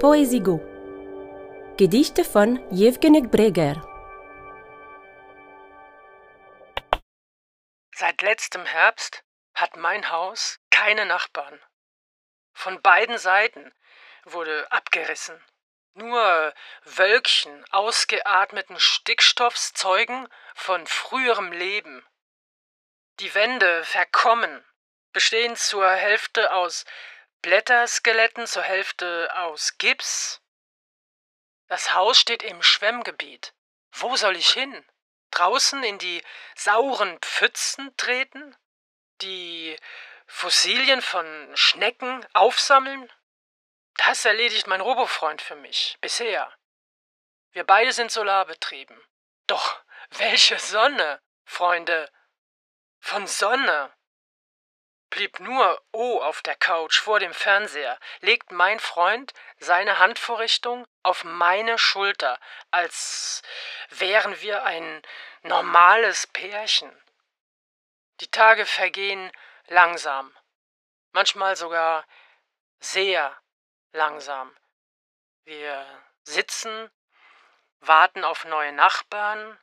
Poesigo. Gedichte von Jewgenik Breger. Seit letztem Herbst hat mein Haus keine Nachbarn. Von beiden Seiten wurde abgerissen. Nur Wölkchen ausgeatmeten Stickstoffs zeugen von früherem Leben. Die Wände verkommen, bestehen zur Hälfte aus Blätterskeletten, zur Hälfte aus Gips. Das Haus steht im Schwemmgebiet. Wo soll ich hin? Draußen in die sauren Pfützen treten? Die Fossilien von Schnecken aufsammeln? Das erledigt mein Robofreund für mich, bisher. Wir beide sind solarbetrieben. Doch welche Sonne, Freunde! Von Sonne! Blieb nur O auf der Couch vor dem Fernseher, legt mein Freund seine Handvorrichtung auf meine Schulter, als wären wir ein normales Pärchen. Die Tage vergehen langsam, manchmal sogar sehr langsam. Wir sitzen, warten auf neue Nachbarn.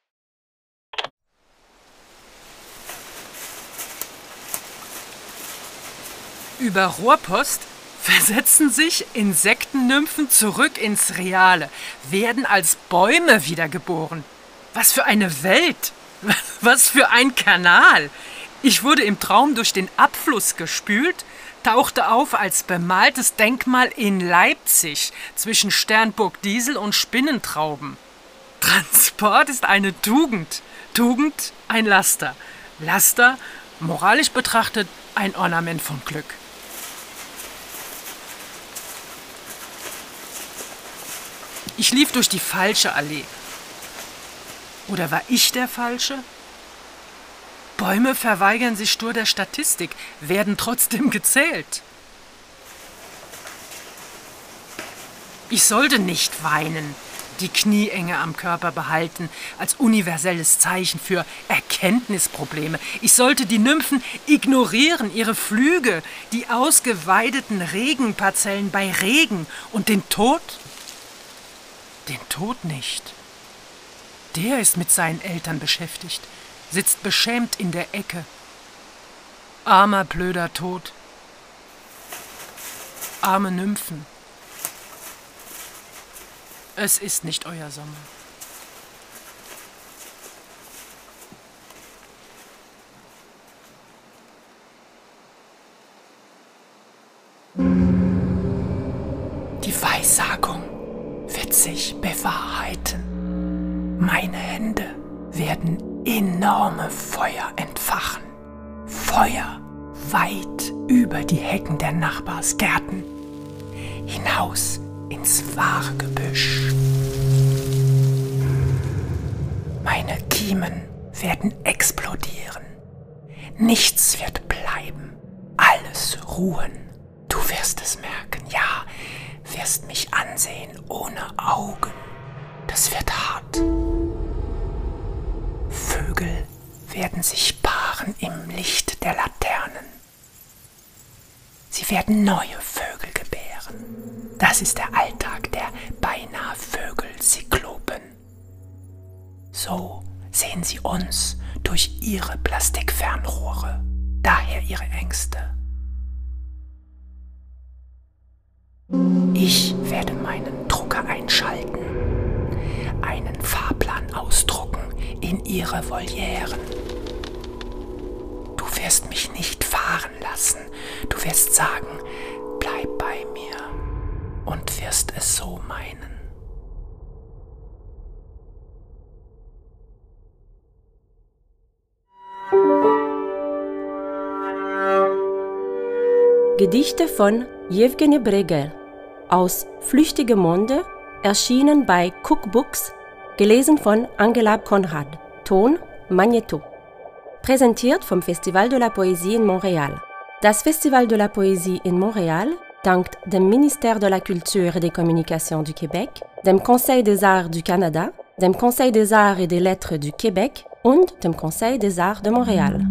Über Rohrpost versetzen sich Insektennymphen zurück ins Reale, werden als Bäume wiedergeboren. Was für eine Welt! Was für ein Kanal! Ich wurde im Traum durch den Abfluss gespült, tauchte auf als bemaltes Denkmal in Leipzig zwischen Sternburg Diesel und Spinnentrauben. Transport ist eine Tugend, Tugend ein Laster, Laster moralisch betrachtet ein Ornament von Glück. Ich lief durch die falsche Allee. Oder war ich der Falsche? Bäume verweigern sich stur der Statistik, werden trotzdem gezählt. Ich sollte nicht weinen, die Knieenge am Körper behalten, als universelles Zeichen für Erkenntnisprobleme. Ich sollte die Nymphen ignorieren, ihre Flüge, die ausgeweideten Regenparzellen bei Regen und den Tod? Den Tod nicht. Der ist mit seinen Eltern beschäftigt sitzt beschämt in der Ecke. Armer, blöder Tod. Arme Nymphen. Es ist nicht euer Sommer. Die Weissagung sich bewahrheiten. Meine Hände werden enorme Feuer entfachen. Feuer weit über die Hecken der Nachbarsgärten, hinaus ins wahre Gebüsch. Meine Kiemen werden explodieren. Nichts wird bleiben. Alles ruhen. Du wirst es merken, ja, wirst mich ansehen ohne Augen. Das wird hart. Vögel werden sich paaren im Licht der Laternen. Sie werden neue Vögel gebären. Das ist der Alltag der beinahe Vögel-Zyklopen. So sehen sie uns durch ihre Plastikfernrohre, daher ihre Ängste. Ich werde meinen Drucker einschalten, einen Fahrplan ausdrucken in ihre Volieren. Du wirst mich nicht fahren lassen, du wirst sagen, bleib bei mir und wirst es so meinen. Gedichte von Jewgeni Breger aus Flüchtige Monde, erschienen bei Cookbooks Gelesen von Angela Konrad. Ton Magneto. Präsentiert vom Festival de la Poésie in Montréal. Das Festival de la Poésie in Montréal dankt dem Ministère de la Culture et des Communications du Québec, dem Conseil des Arts du Canada, dem Conseil des Arts et des Lettres du Québec und dem Conseil des Arts de Montréal.